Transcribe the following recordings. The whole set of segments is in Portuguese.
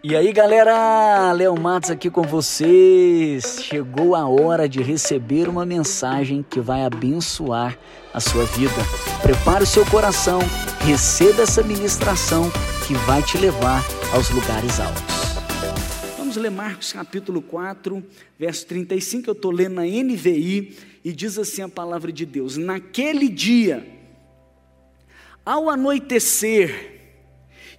E aí galera, Léo Matos aqui com vocês. Chegou a hora de receber uma mensagem que vai abençoar a sua vida. Prepare o seu coração, receba essa ministração que vai te levar aos lugares altos. Vamos ler Marcos capítulo 4, verso 35. Eu estou lendo na NVI e diz assim a palavra de Deus: Naquele dia, ao anoitecer,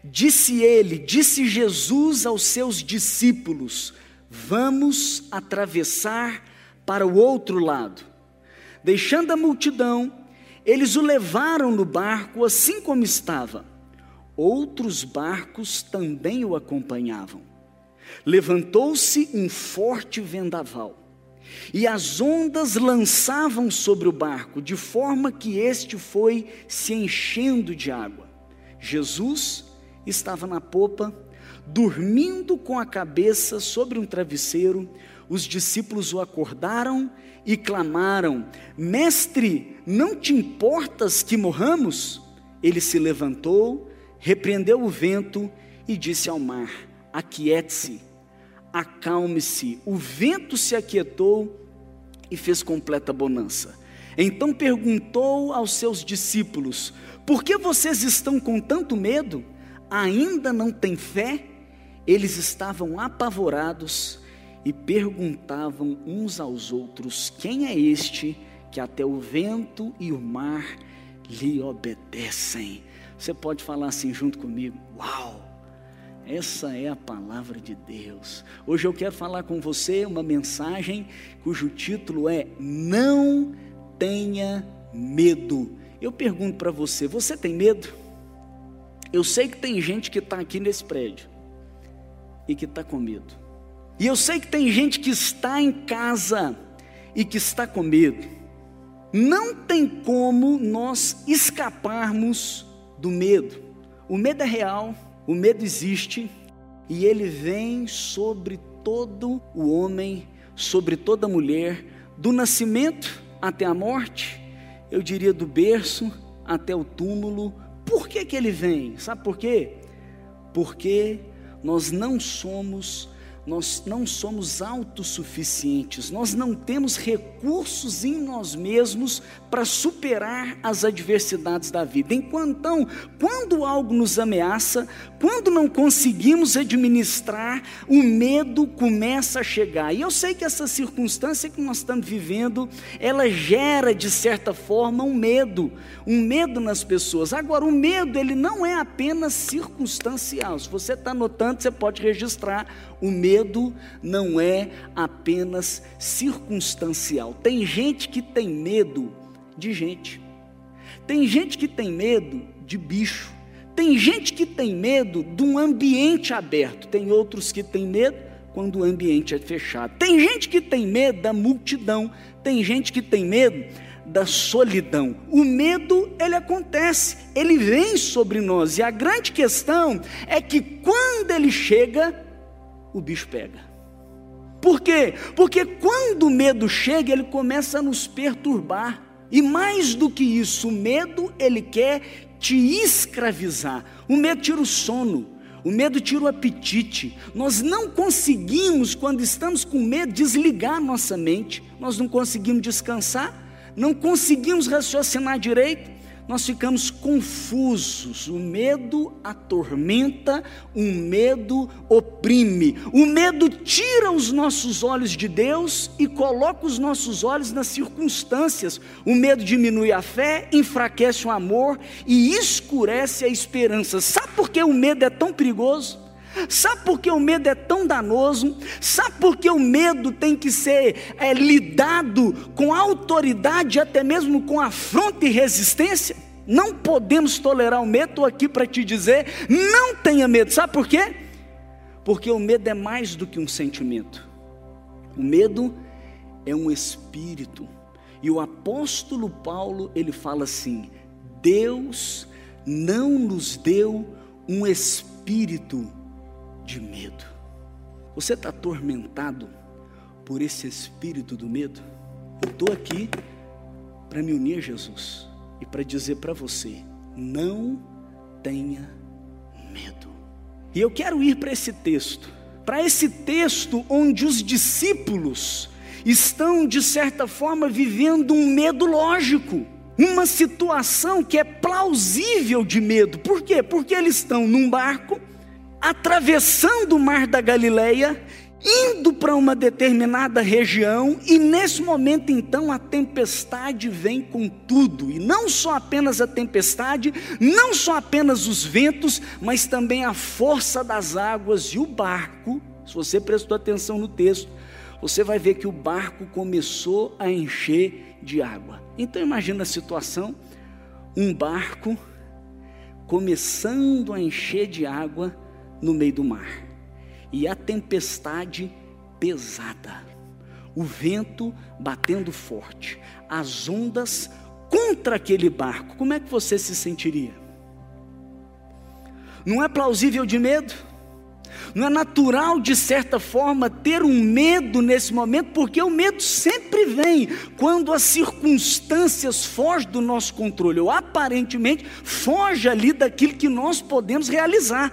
Disse ele, disse Jesus aos seus discípulos: Vamos atravessar para o outro lado. Deixando a multidão, eles o levaram no barco assim como estava. Outros barcos também o acompanhavam. Levantou-se um forte vendaval, e as ondas lançavam sobre o barco, de forma que este foi se enchendo de água. Jesus estava na popa, dormindo com a cabeça sobre um travesseiro. Os discípulos o acordaram e clamaram: Mestre, não te importas que morramos? Ele se levantou, repreendeu o vento e disse ao mar: Aquiete-se, acalme-se. O vento se aquietou e fez completa bonança. Então perguntou aos seus discípulos: Por que vocês estão com tanto medo? Ainda não têm fé, eles estavam apavorados e perguntavam uns aos outros: Quem é este que até o vento e o mar lhe obedecem? Você pode falar assim junto comigo: Uau! Essa é a palavra de Deus. Hoje eu quero falar com você uma mensagem cujo título é Não tenha medo. Eu pergunto para você: você tem medo? Eu sei que tem gente que está aqui nesse prédio e que está com medo. E eu sei que tem gente que está em casa e que está com medo. Não tem como nós escaparmos do medo. O medo é real, o medo existe e ele vem sobre todo o homem, sobre toda mulher, do nascimento até a morte, eu diria do berço até o túmulo, por que, que ele vem? Sabe por quê? Porque nós não somos nós não somos autossuficientes, nós não temos recursos em nós mesmos para superar as adversidades da vida. Então, quando algo nos ameaça, quando não conseguimos administrar, o medo começa a chegar. E eu sei que essa circunstância que nós estamos vivendo, ela gera de certa forma um medo, um medo nas pessoas. Agora, o medo ele não é apenas circunstancial. Se você está notando, você pode registrar o medo não é apenas circunstancial. Tem gente que tem medo de gente. Tem gente que tem medo de bicho. Tem gente que tem medo de um ambiente aberto. Tem outros que têm medo quando o ambiente é fechado. Tem gente que tem medo da multidão. Tem gente que tem medo da solidão. O medo, ele acontece, ele vem sobre nós. E a grande questão é que quando ele chega, o bicho pega. Por quê? Porque quando o medo chega, ele começa a nos perturbar. E mais do que isso, o medo, ele quer te escravizar. O medo tira o sono, o medo tira o apetite. Nós não conseguimos, quando estamos com medo, desligar nossa mente. Nós não conseguimos descansar, não conseguimos raciocinar direito nós ficamos confusos. O medo atormenta, o medo oprime. O medo tira os nossos olhos de Deus e coloca os nossos olhos nas circunstâncias. O medo diminui a fé, enfraquece o amor e escurece a esperança. Sabe por que o medo é tão perigoso? Sabe por que o medo é tão danoso? Sabe por que o medo tem que ser é, lidado com autoridade, até mesmo com afronta e resistência? Não podemos tolerar o medo. Estou aqui para te dizer: não tenha medo. Sabe por quê? Porque o medo é mais do que um sentimento. O medo é um espírito. E o apóstolo Paulo, ele fala assim: Deus não nos deu um espírito de medo. Você está atormentado por esse espírito do medo? Eu estou aqui para me unir a Jesus e para dizer para você: não tenha medo. E eu quero ir para esse texto, para esse texto onde os discípulos estão, de certa forma, vivendo um medo lógico, uma situação que é plausível de medo. Por quê? Porque eles estão num barco, atravessando o mar da Galileia, indo para uma determinada região, e nesse momento então a tempestade vem com tudo, e não só apenas a tempestade, não só apenas os ventos, mas também a força das águas e o barco. Se você prestou atenção no texto, você vai ver que o barco começou a encher de água. Então imagina a situação: um barco começando a encher de água no meio do mar e a tempestade pesada, o vento batendo forte, as ondas contra aquele barco. Como é que você se sentiria? Não é plausível de medo? Não é natural, de certa forma, ter um medo nesse momento, porque o medo sempre vem quando as circunstâncias fogem do nosso controle, ou aparentemente foge ali daquilo que nós podemos realizar.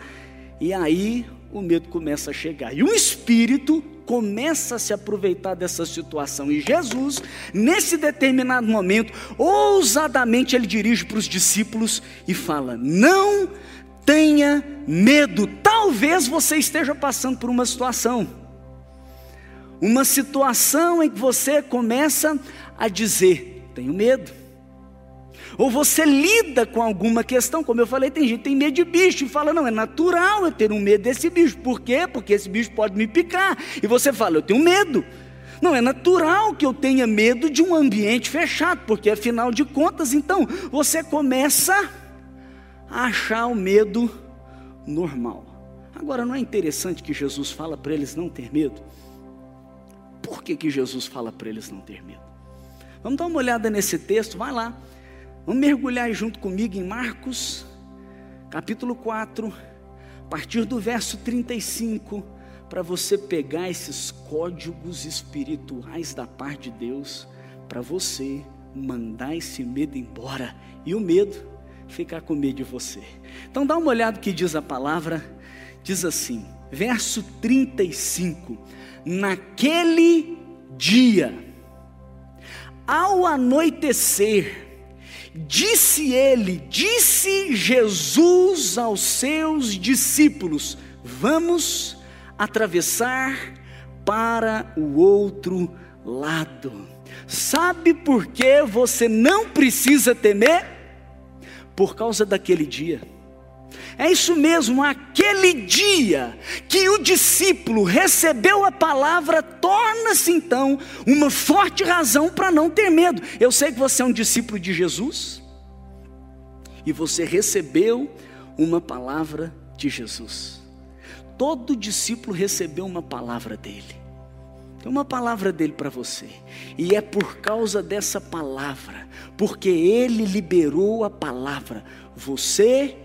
E aí o medo começa a chegar. E o espírito começa a se aproveitar dessa situação. E Jesus, nesse determinado momento, ousadamente ele dirige para os discípulos e fala: Não tenha medo. Talvez você esteja passando por uma situação, uma situação em que você começa a dizer: Tenho medo. Ou você lida com alguma questão, como eu falei, tem gente que tem medo de bicho e fala: não, é natural eu ter um medo desse bicho. Por quê? Porque esse bicho pode me picar. E você fala: eu tenho medo. Não, é natural que eu tenha medo de um ambiente fechado, porque afinal de contas, então, você começa a achar o medo normal. Agora, não é interessante que Jesus fala para eles não ter medo? Por que, que Jesus fala para eles não ter medo? Vamos dar uma olhada nesse texto, vai lá. Vamos mergulhar junto comigo em Marcos, capítulo 4, a partir do verso 35, para você pegar esses códigos espirituais da parte de Deus, para você mandar esse medo embora e o medo ficar com medo de você. Então dá uma olhada que diz a palavra, diz assim, verso 35: Naquele dia, ao anoitecer, Disse ele, disse Jesus aos seus discípulos: Vamos atravessar para o outro lado. Sabe por que você não precisa temer? Por causa daquele dia. É isso mesmo, aquele dia que o discípulo recebeu a palavra, torna-se então uma forte razão para não ter medo. Eu sei que você é um discípulo de Jesus e você recebeu uma palavra de Jesus. Todo discípulo recebeu uma palavra dele. Tem uma palavra dele para você. E é por causa dessa palavra, porque ele liberou a palavra, você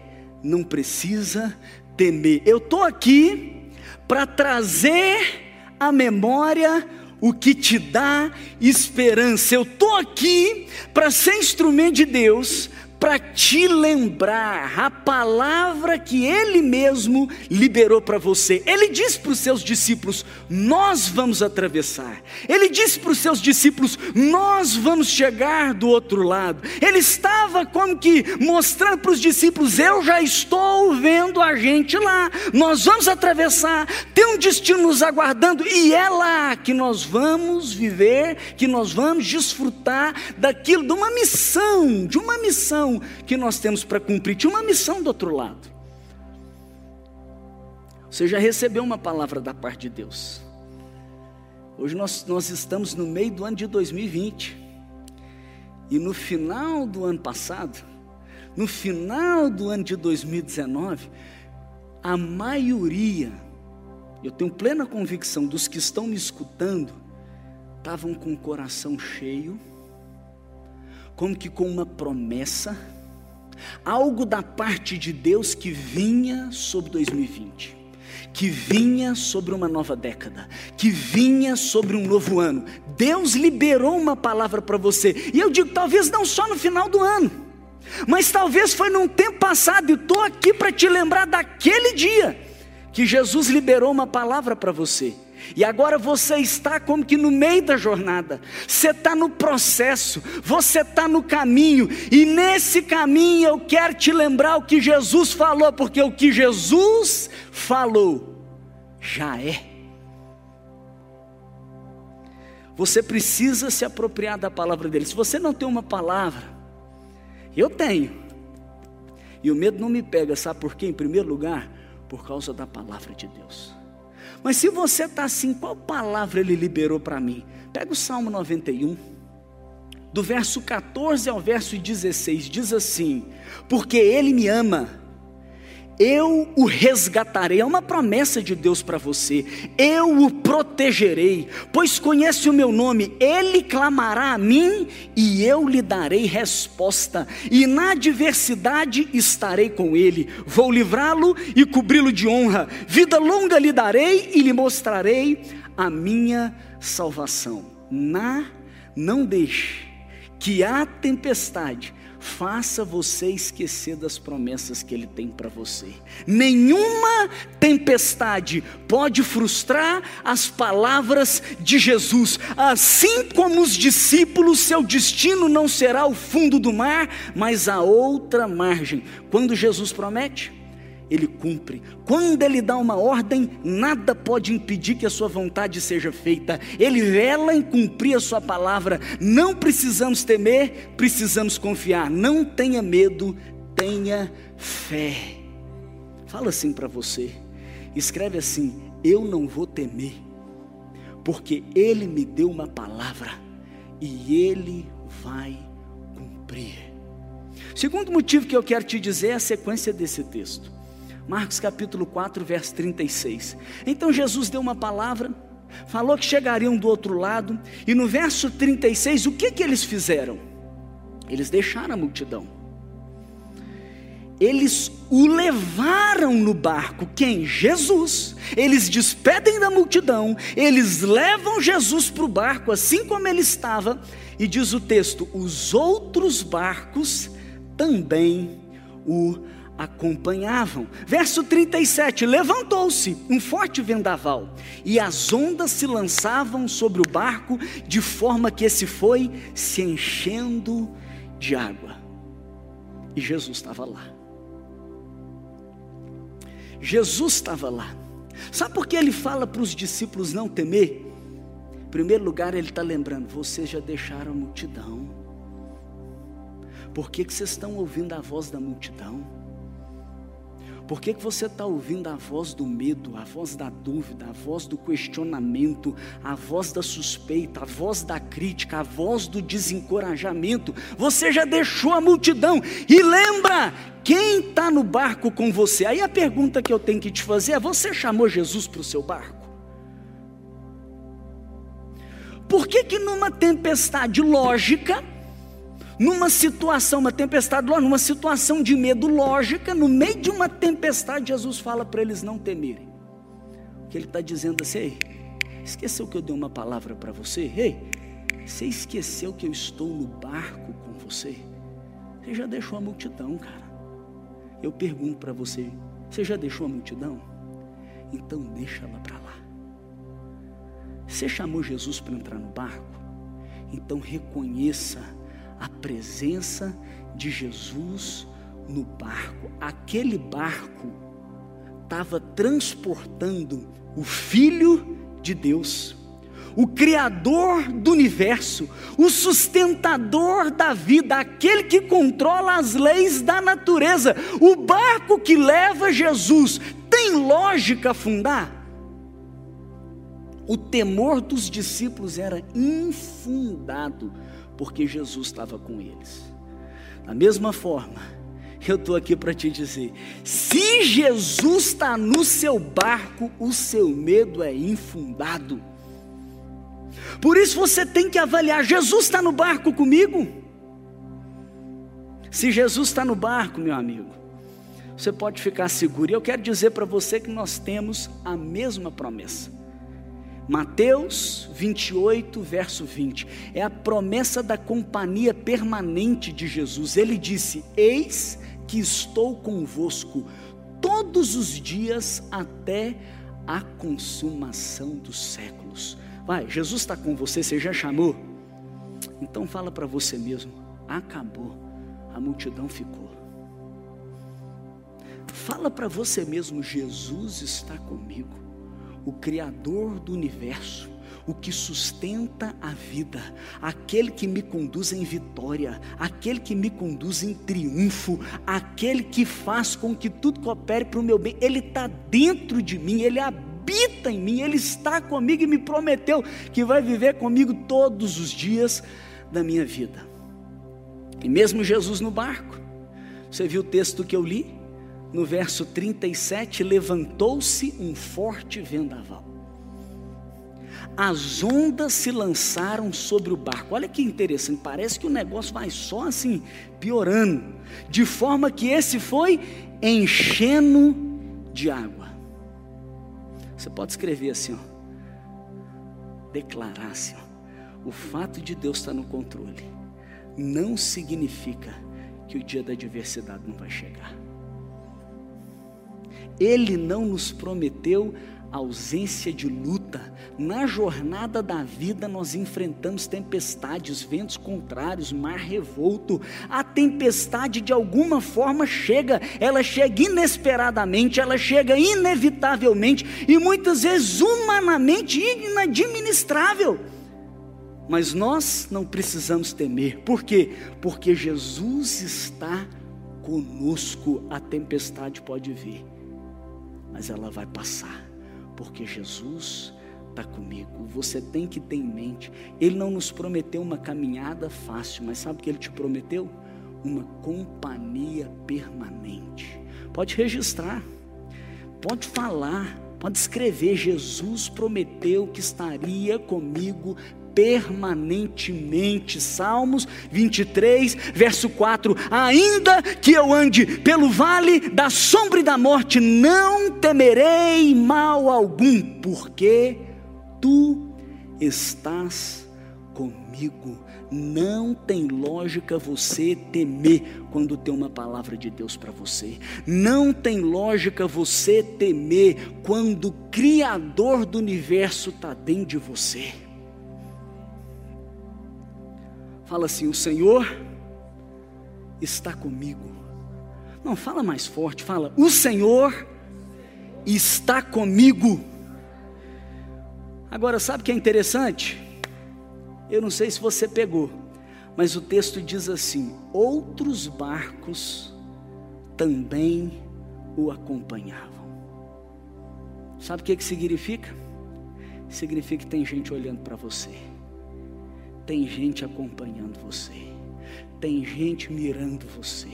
não precisa temer. Eu estou aqui para trazer à memória o que te dá esperança. Eu estou aqui para ser instrumento de Deus para te lembrar a palavra que ele mesmo liberou para você. Ele disse para os seus discípulos: Nós vamos atravessar. Ele disse para os seus discípulos: Nós vamos chegar do outro lado. Ele estava como que mostrando para os discípulos: Eu já estou vendo a gente lá. Nós vamos atravessar. Tem um destino nos aguardando e é lá que nós vamos viver, que nós vamos desfrutar daquilo, de uma missão, de uma missão missão que nós temos para cumprir. Tinha uma missão do outro lado. Você já recebeu uma palavra da parte de Deus. Hoje nós, nós estamos no meio do ano de 2020. E no final do ano passado, no final do ano de 2019, a maioria, eu tenho plena convicção dos que estão me escutando, estavam com o coração cheio como que com uma promessa, algo da parte de Deus que vinha sobre 2020, que vinha sobre uma nova década, que vinha sobre um novo ano. Deus liberou uma palavra para você, e eu digo, talvez não só no final do ano, mas talvez foi num tempo passado, e estou aqui para te lembrar daquele dia que Jesus liberou uma palavra para você. E agora você está como que no meio da jornada, você está no processo, você está no caminho, e nesse caminho eu quero te lembrar o que Jesus falou, porque o que Jesus falou já é. Você precisa se apropriar da palavra dele. Se você não tem uma palavra, eu tenho. E o medo não me pega, sabe por quê? Em primeiro lugar, por causa da palavra de Deus. Mas se você está assim, qual palavra ele liberou para mim? Pega o Salmo 91, do verso 14 ao verso 16, diz assim: Porque ele me ama eu o resgatarei. É uma promessa de Deus para você. Eu o protegerei, pois conhece o meu nome. Ele clamará a mim e eu lhe darei resposta. E na adversidade estarei com ele. Vou livrá-lo e cobri-lo de honra. Vida longa lhe darei e lhe mostrarei a minha salvação. Na não deixe que a tempestade faça você esquecer das promessas que Ele tem para você. Nenhuma tempestade pode frustrar as palavras de Jesus. Assim como os discípulos, seu destino não será o fundo do mar, mas a outra margem. Quando Jesus promete, ele cumpre. Quando ele dá uma ordem, nada pode impedir que a sua vontade seja feita. Ele vela em cumprir a sua palavra. Não precisamos temer, precisamos confiar. Não tenha medo, tenha fé. Fala assim para você. Escreve assim: Eu não vou temer, porque ele me deu uma palavra e ele vai cumprir. Segundo motivo que eu quero te dizer é a sequência desse texto. Marcos capítulo 4, verso 36. Então Jesus deu uma palavra, falou que chegariam do outro lado, e no verso 36, o que que eles fizeram? Eles deixaram a multidão. Eles o levaram no barco, quem? Jesus. Eles despedem da multidão, eles levam Jesus para o barco, assim como ele estava, e diz o texto: os outros barcos também o acompanhavam. Verso 37: Levantou-se um forte vendaval, e as ondas se lançavam sobre o barco, de forma que esse foi se enchendo de água. E Jesus estava lá. Jesus estava lá. Sabe por que ele fala para os discípulos não temer? Em primeiro lugar, ele está lembrando: vocês já deixaram a multidão. Por que, que vocês estão ouvindo a voz da multidão? Por que, que você está ouvindo a voz do medo, a voz da dúvida, a voz do questionamento, a voz da suspeita, a voz da crítica, a voz do desencorajamento? Você já deixou a multidão e lembra quem está no barco com você? Aí a pergunta que eu tenho que te fazer é: você chamou Jesus para o seu barco? Por que, que numa tempestade lógica, numa situação, uma tempestade, numa situação de medo lógica, no meio de uma tempestade, Jesus fala para eles não temerem. O que ele está dizendo assim, ei, esqueceu que eu dei uma palavra para você? Ei, você esqueceu que eu estou no barco com você? Você já deixou a multidão, cara. Eu pergunto para você, você já deixou a multidão? Então deixa ela para lá. Você chamou Jesus para entrar no barco? Então reconheça a presença de Jesus no barco. Aquele barco estava transportando o Filho de Deus, o Criador do universo, o sustentador da vida, aquele que controla as leis da natureza. O barco que leva Jesus tem lógica afundar? O temor dos discípulos era infundado porque Jesus estava com eles. Da mesma forma, eu estou aqui para te dizer: se Jesus está no seu barco, o seu medo é infundado. Por isso você tem que avaliar: Jesus está no barco comigo? Se Jesus está no barco, meu amigo, você pode ficar seguro. E eu quero dizer para você que nós temos a mesma promessa. Mateus 28, verso 20, é a promessa da companhia permanente de Jesus. Ele disse: Eis que estou convosco todos os dias até a consumação dos séculos. Vai, Jesus está com você, você já chamou? Então fala para você mesmo: acabou, a multidão ficou. Fala para você mesmo: Jesus está comigo, o Criador do universo o que sustenta a vida, aquele que me conduz em vitória, aquele que me conduz em triunfo, aquele que faz com que tudo coopere para o meu bem, ele está dentro de mim, ele habita em mim, ele está comigo e me prometeu que vai viver comigo todos os dias da minha vida. E mesmo Jesus no barco, você viu o texto que eu li? No verso 37, levantou-se um forte vendaval as ondas se lançaram sobre o barco. Olha que interessante, parece que o negócio vai só assim, piorando, de forma que esse foi enchendo de água. Você pode escrever assim, ó, declarar assim, ó, o fato de Deus estar no controle não significa que o dia da adversidade não vai chegar. Ele não nos prometeu ausência de luta. Na jornada da vida, nós enfrentamos tempestades, ventos contrários, mar revolto. A tempestade, de alguma forma, chega, ela chega inesperadamente, ela chega inevitavelmente e muitas vezes humanamente inadministrável. Mas nós não precisamos temer, por quê? Porque Jesus está conosco. A tempestade pode vir, mas ela vai passar porque Jesus está comigo. Você tem que ter em mente, Ele não nos prometeu uma caminhada fácil, mas sabe o que Ele te prometeu? Uma companhia permanente. Pode registrar, pode falar, pode escrever. Jesus prometeu que estaria comigo permanentemente. Salmos 23, verso 4: Ainda que eu ande pelo vale da sombra e da morte, não temerei mal algum, porque tu estás comigo. Não tem lógica você temer quando tem uma palavra de Deus para você. Não tem lógica você temer quando o Criador do universo está dentro de você. Fala assim: O Senhor está comigo. Não, fala mais forte, fala: O Senhor está comigo. Agora, sabe o que é interessante? Eu não sei se você pegou, mas o texto diz assim: Outros barcos também o acompanhavam. Sabe o que, que significa? Significa que tem gente olhando para você tem gente acompanhando você, tem gente mirando você,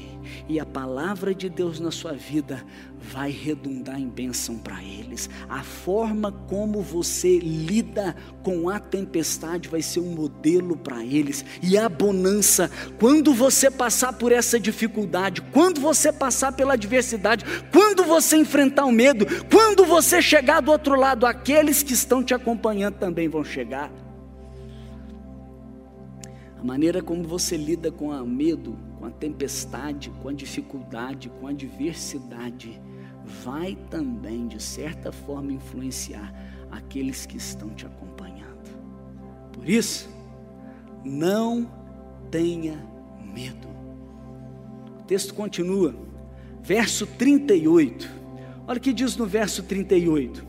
e a palavra de Deus na sua vida vai redundar em bênção para eles. A forma como você lida com a tempestade vai ser um modelo para eles, e a bonança, quando você passar por essa dificuldade, quando você passar pela adversidade, quando você enfrentar o medo, quando você chegar do outro lado, aqueles que estão te acompanhando também vão chegar. A maneira como você lida com o medo, com a tempestade, com a dificuldade, com a adversidade, vai também, de certa forma, influenciar aqueles que estão te acompanhando. Por isso, não tenha medo. O texto continua, verso 38. Olha o que diz no verso 38.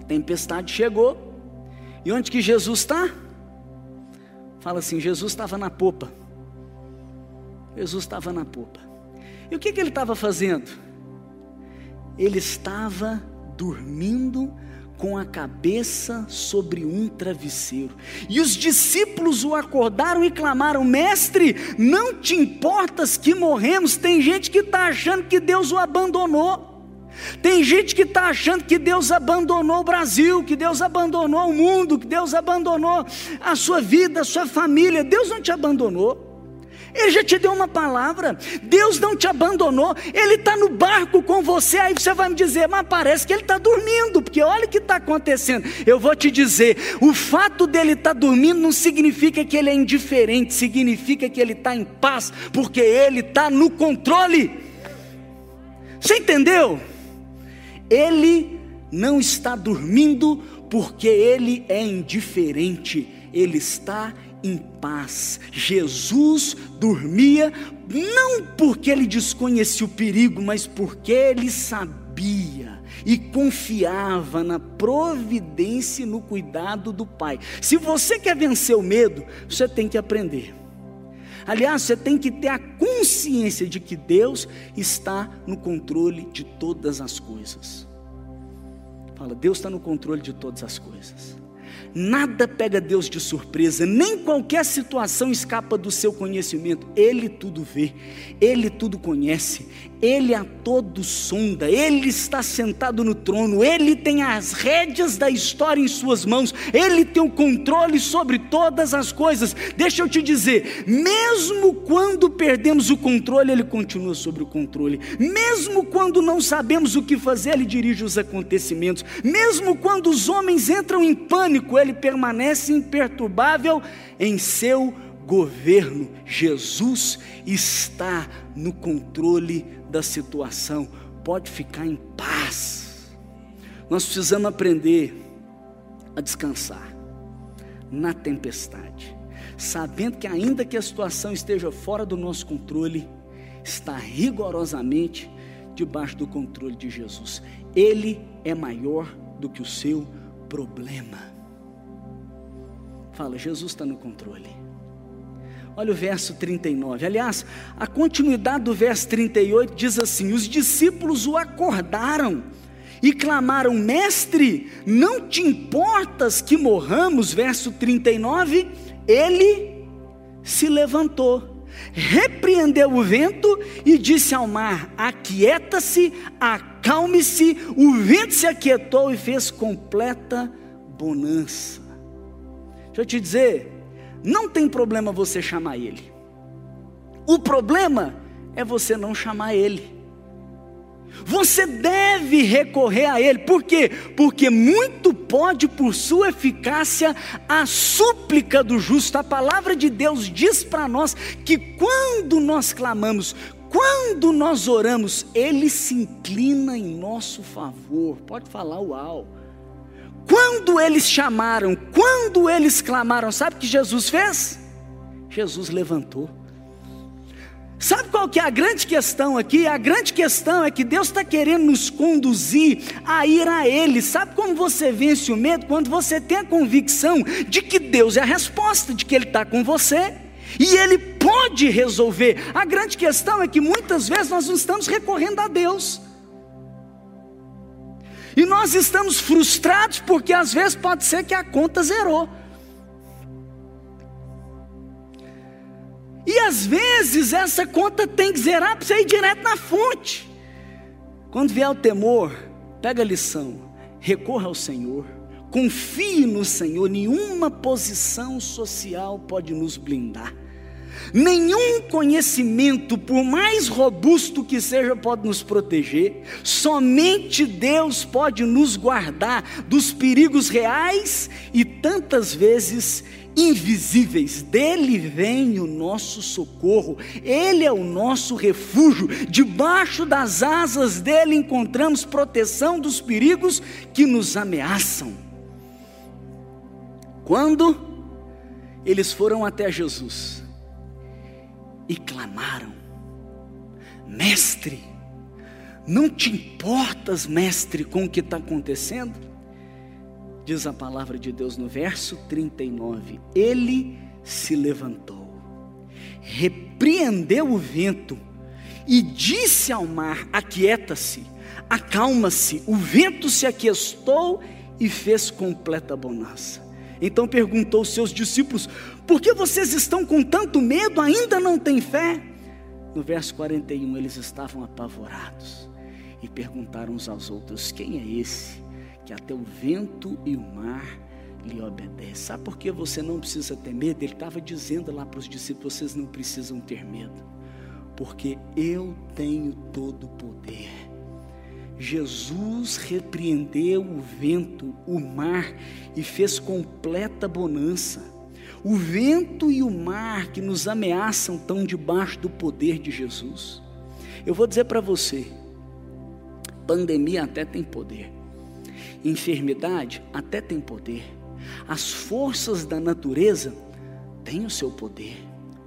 A tempestade chegou, e onde que Jesus está? Fala assim: Jesus estava na popa. Jesus estava na popa. E o que, que ele estava fazendo? Ele estava dormindo com a cabeça sobre um travesseiro. E os discípulos o acordaram e clamaram: Mestre, não te importas que morremos? Tem gente que está achando que Deus o abandonou. Tem gente que está achando que Deus abandonou o Brasil, que Deus abandonou o mundo, que Deus abandonou a sua vida, a sua família. Deus não te abandonou. Ele já te deu uma palavra. Deus não te abandonou. Ele está no barco com você. Aí você vai me dizer, mas parece que ele está dormindo, porque olha o que está acontecendo. Eu vou te dizer: o fato dele estar tá dormindo não significa que ele é indiferente, significa que ele está em paz, porque ele está no controle. Você entendeu? Ele não está dormindo porque ele é indiferente, ele está em paz. Jesus dormia não porque ele desconhecia o perigo, mas porque ele sabia e confiava na providência e no cuidado do Pai. Se você quer vencer o medo, você tem que aprender. Aliás, você tem que ter a consciência de que Deus está no controle de todas as coisas. Fala, Deus está no controle de todas as coisas. Nada pega Deus de surpresa, nem qualquer situação escapa do seu conhecimento. Ele tudo vê, ele tudo conhece, ele a todo sonda, ele está sentado no trono, ele tem as rédeas da história em suas mãos, ele tem o controle sobre todas as coisas. Deixa eu te dizer, mesmo quando perdemos o controle, ele continua sobre o controle. Mesmo quando não sabemos o que fazer, ele dirige os acontecimentos. Mesmo quando os homens entram em pânico, ele permanece imperturbável em seu governo. Jesus está no controle da situação. Pode ficar em paz. Nós precisamos aprender a descansar na tempestade, sabendo que ainda que a situação esteja fora do nosso controle, está rigorosamente debaixo do controle de Jesus. Ele é maior do que o seu problema. Fala, Jesus está no controle. Olha o verso 39. Aliás, a continuidade do verso 38 diz assim: Os discípulos o acordaram e clamaram: Mestre, não te importas que morramos? Verso 39. Ele se levantou, repreendeu o vento e disse ao mar: Aquieta-se, acalme-se. O vento se aquietou e fez completa bonança. Deixa eu te dizer, não tem problema você chamar ele. O problema é você não chamar ele. Você deve recorrer a Ele, por quê? Porque muito pode, por sua eficácia, a súplica do justo. A palavra de Deus diz para nós que quando nós clamamos, quando nós oramos, Ele se inclina em nosso favor. Pode falar, uau. Quando eles chamaram, quando eles clamaram, sabe o que Jesus fez? Jesus levantou. Sabe qual que é a grande questão aqui? A grande questão é que Deus está querendo nos conduzir a ir a Ele. Sabe como você vence o medo? Quando você tem a convicção de que Deus é a resposta, de que Ele está com você. E Ele pode resolver. A grande questão é que muitas vezes nós não estamos recorrendo a Deus. E nós estamos frustrados porque às vezes pode ser que a conta zerou. E às vezes essa conta tem que zerar para você ir direto na fonte. Quando vier o temor, pega a lição, recorra ao Senhor, confie no Senhor, nenhuma posição social pode nos blindar. Nenhum conhecimento, por mais robusto que seja, pode nos proteger. Somente Deus pode nos guardar dos perigos reais e tantas vezes invisíveis. Dele vem o nosso socorro. Ele é o nosso refúgio. Debaixo das asas dele encontramos proteção dos perigos que nos ameaçam. Quando eles foram até Jesus, e clamaram: Mestre, não te importas, mestre, com o que está acontecendo? Diz a palavra de Deus no verso 39: Ele se levantou, repreendeu o vento e disse ao mar: Aquieta-se, acalma-se. O vento se aquietou e fez completa bonança. Então perguntou aos seus discípulos: Por que vocês estão com tanto medo? Ainda não têm fé? No verso 41, eles estavam apavorados e perguntaram uns aos outros: Quem é esse que até o vento e o mar lhe obedecem? Sabe por que você não precisa ter medo? Ele estava dizendo lá para os discípulos: Vocês não precisam ter medo, porque eu tenho todo o poder Jesus repreendeu o vento, o mar e fez completa bonança. O vento e o mar que nos ameaçam estão debaixo do poder de Jesus. Eu vou dizer para você, Pandemia até tem poder. Enfermidade até tem poder. As forças da natureza têm o seu poder.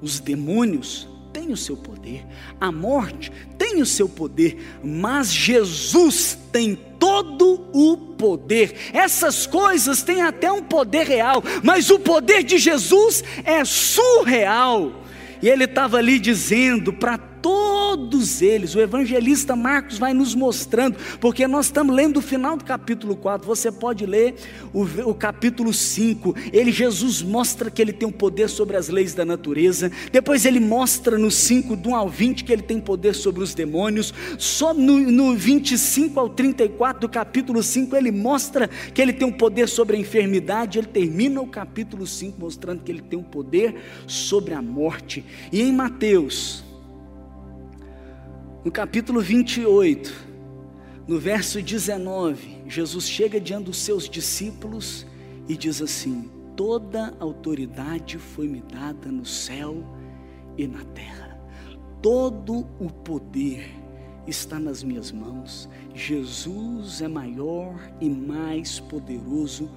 Os demônios têm o seu poder. A morte tem o seu poder. Mas Jesus tem todo o poder. Essas coisas têm até um poder real, mas o poder de Jesus é surreal. E ele estava ali dizendo para todos eles. O evangelista Marcos vai nos mostrando, porque nós estamos lendo o final do capítulo 4. Você pode ler o, o capítulo 5. Ele, Jesus, mostra que ele tem um poder sobre as leis da natureza. Depois ele mostra no 5, do 1 ao 20, que ele tem poder sobre os demônios. Só no, no 25 ao 34 do capítulo 5, ele mostra que ele tem um poder sobre a enfermidade. Ele termina o capítulo 5 mostrando que ele tem um poder sobre a morte. E em Mateus no capítulo 28, no verso 19, Jesus chega diante dos seus discípulos e diz assim: Toda autoridade foi me dada no céu e na terra, todo o poder está nas minhas mãos. Jesus é maior e mais poderoso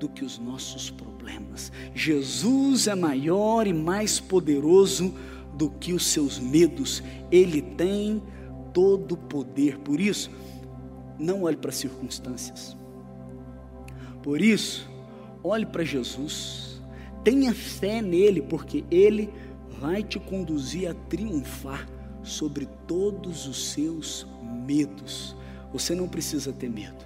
do que os nossos problemas. Jesus é maior e mais poderoso do que os seus medos. Ele tem todo o poder. Por isso, não olhe para as circunstâncias. Por isso, olhe para Jesus. Tenha fé nele, porque ele vai te conduzir a triunfar sobre todos os seus medos. Você não precisa ter medo,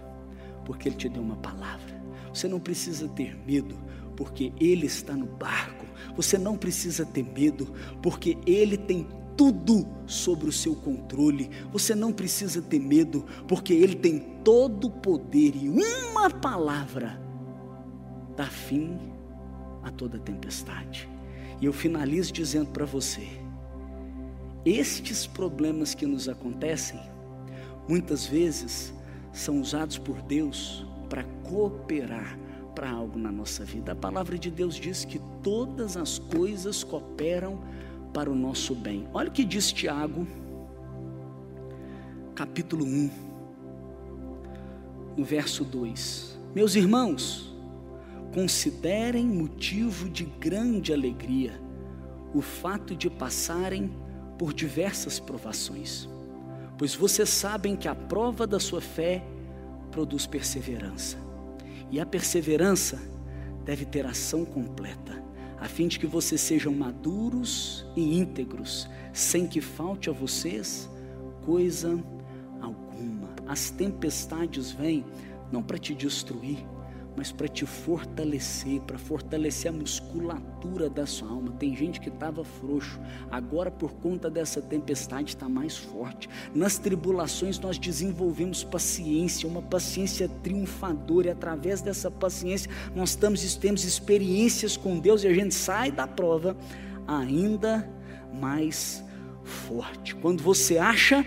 porque ele te deu uma palavra. Você não precisa ter medo, porque ele está no barco você não precisa ter medo, porque Ele tem tudo sobre o seu controle. Você não precisa ter medo, porque Ele tem todo o poder e uma palavra dá fim a toda tempestade. E eu finalizo dizendo para você: estes problemas que nos acontecem, muitas vezes são usados por Deus para cooperar para algo na nossa vida. A palavra de Deus diz que todas as coisas cooperam para o nosso bem. Olha o que diz Tiago, capítulo 1, no verso 2. Meus irmãos, considerem motivo de grande alegria o fato de passarem por diversas provações, pois vocês sabem que a prova da sua fé produz perseverança. E a perseverança deve ter ação completa, a fim de que vocês sejam maduros e íntegros, sem que falte a vocês coisa alguma. As tempestades vêm não para te destruir, mas para te fortalecer, para fortalecer a musculatura da sua alma. Tem gente que estava frouxo, agora por conta dessa tempestade está mais forte. Nas tribulações nós desenvolvemos paciência, uma paciência triunfadora, e através dessa paciência nós estamos, temos experiências com Deus e a gente sai da prova ainda mais forte. Quando você acha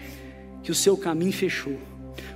que o seu caminho fechou,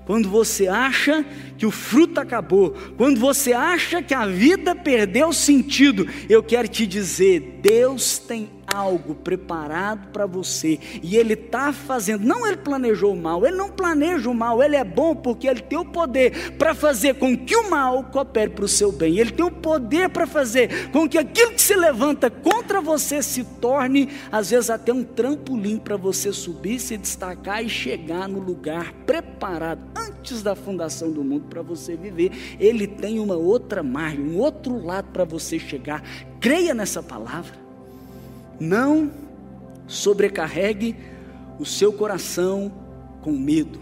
quando você acha que o fruto acabou, quando você acha que a vida perdeu sentido, eu quero te dizer: Deus tem algo preparado para você e Ele está fazendo. Não Ele planejou o mal, Ele não planeja o mal, Ele é bom porque Ele tem o poder para fazer com que o mal coopere para o seu bem. Ele tem o poder para fazer com que aquilo que se levanta contra você se torne, às vezes, até um trampolim para você subir, se destacar e chegar no lugar preparado antes da fundação do mundo para você viver. Ele tem uma outra margem, um outro lado para você chegar. Creia nessa palavra. Não sobrecarregue o seu coração com medo.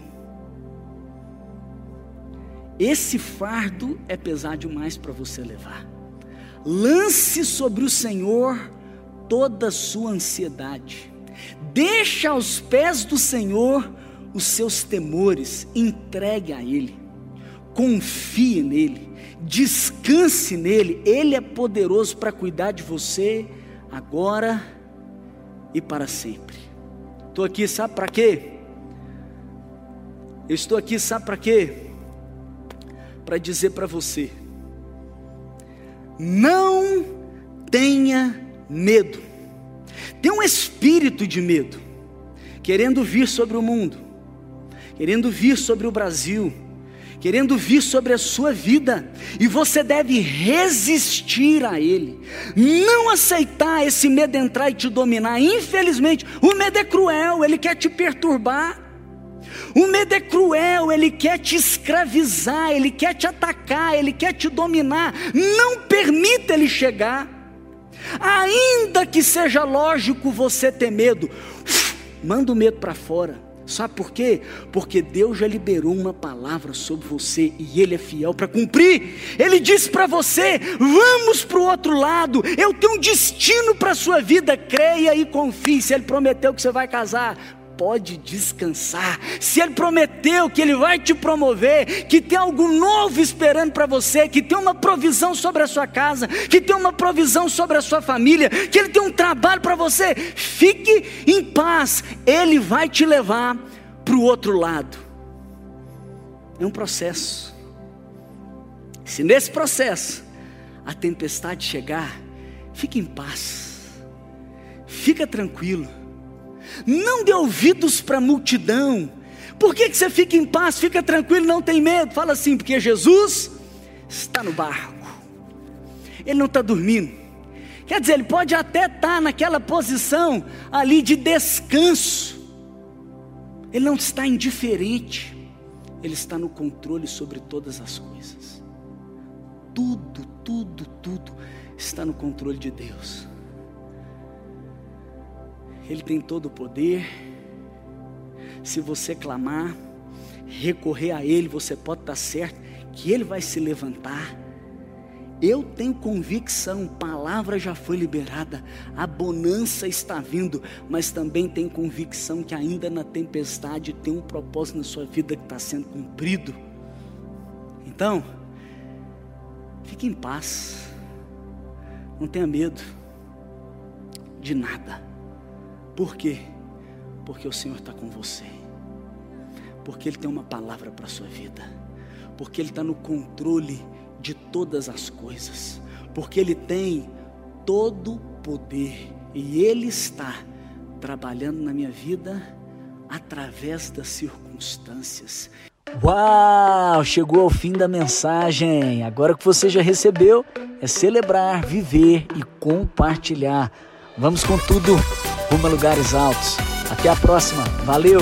Esse fardo é pesado demais para você levar. Lance sobre o Senhor toda a sua ansiedade. Deixa aos pés do Senhor os seus temores, entregue a Ele. Confie nele, descanse nele. Ele é poderoso para cuidar de você agora e para sempre. Estou aqui, sabe para quê? Eu estou aqui, sabe para quê? Para dizer para você: não tenha medo. Tem um espírito de medo querendo vir sobre o mundo, querendo vir sobre o Brasil, querendo vir sobre a sua vida, e você deve resistir a ele, não aceitar esse medo entrar e te dominar. Infelizmente, o medo é cruel, ele quer te perturbar. O medo é cruel, ele quer te escravizar, ele quer te atacar, ele quer te dominar. Não permita ele chegar. Ainda que seja lógico você ter medo, manda o medo para fora. Sabe por quê? Porque Deus já liberou uma palavra sobre você e Ele é fiel para cumprir. Ele disse para você: vamos para o outro lado, eu tenho um destino para a sua vida, creia e confie. Se Ele prometeu que você vai casar, pode descansar. Se Ele prometeu que Ele vai te promover, que tem algo novo esperando para você, que tem uma provisão sobre a sua casa, que tem uma provisão sobre a sua família, que Ele tem um trabalho para você, fique em paz. Ele vai te levar para o outro lado. É um processo. Se nesse processo a tempestade chegar, fique em paz, fica tranquilo não dê ouvidos para a multidão. Por que, que você fica em paz, fica tranquilo, não tem medo? Fala assim, porque Jesus está no barco, ele não está dormindo. Quer dizer, ele pode até estar tá naquela posição ali de descanso, ele não está indiferente, ele está no controle sobre todas as coisas. Tudo, tudo, tudo está no controle de Deus. Ele tem todo o poder. Se você clamar, recorrer a Ele, você pode estar certo que Ele vai se levantar. Eu tenho convicção, palavra já foi liberada, a bonança está vindo, mas também tenho convicção que ainda na tempestade tem um propósito na sua vida que está sendo cumprido. Então, fique em paz, não tenha medo de nada. Por quê? Porque o Senhor está com você. Porque Ele tem uma palavra para a sua vida. Porque Ele está no controle de todas as coisas. Porque Ele tem todo o poder. E Ele está trabalhando na minha vida através das circunstâncias. Uau! Chegou ao fim da mensagem. Agora que você já recebeu, é celebrar, viver e compartilhar. Vamos com tudo rumo a lugares altos. Até a próxima. Valeu!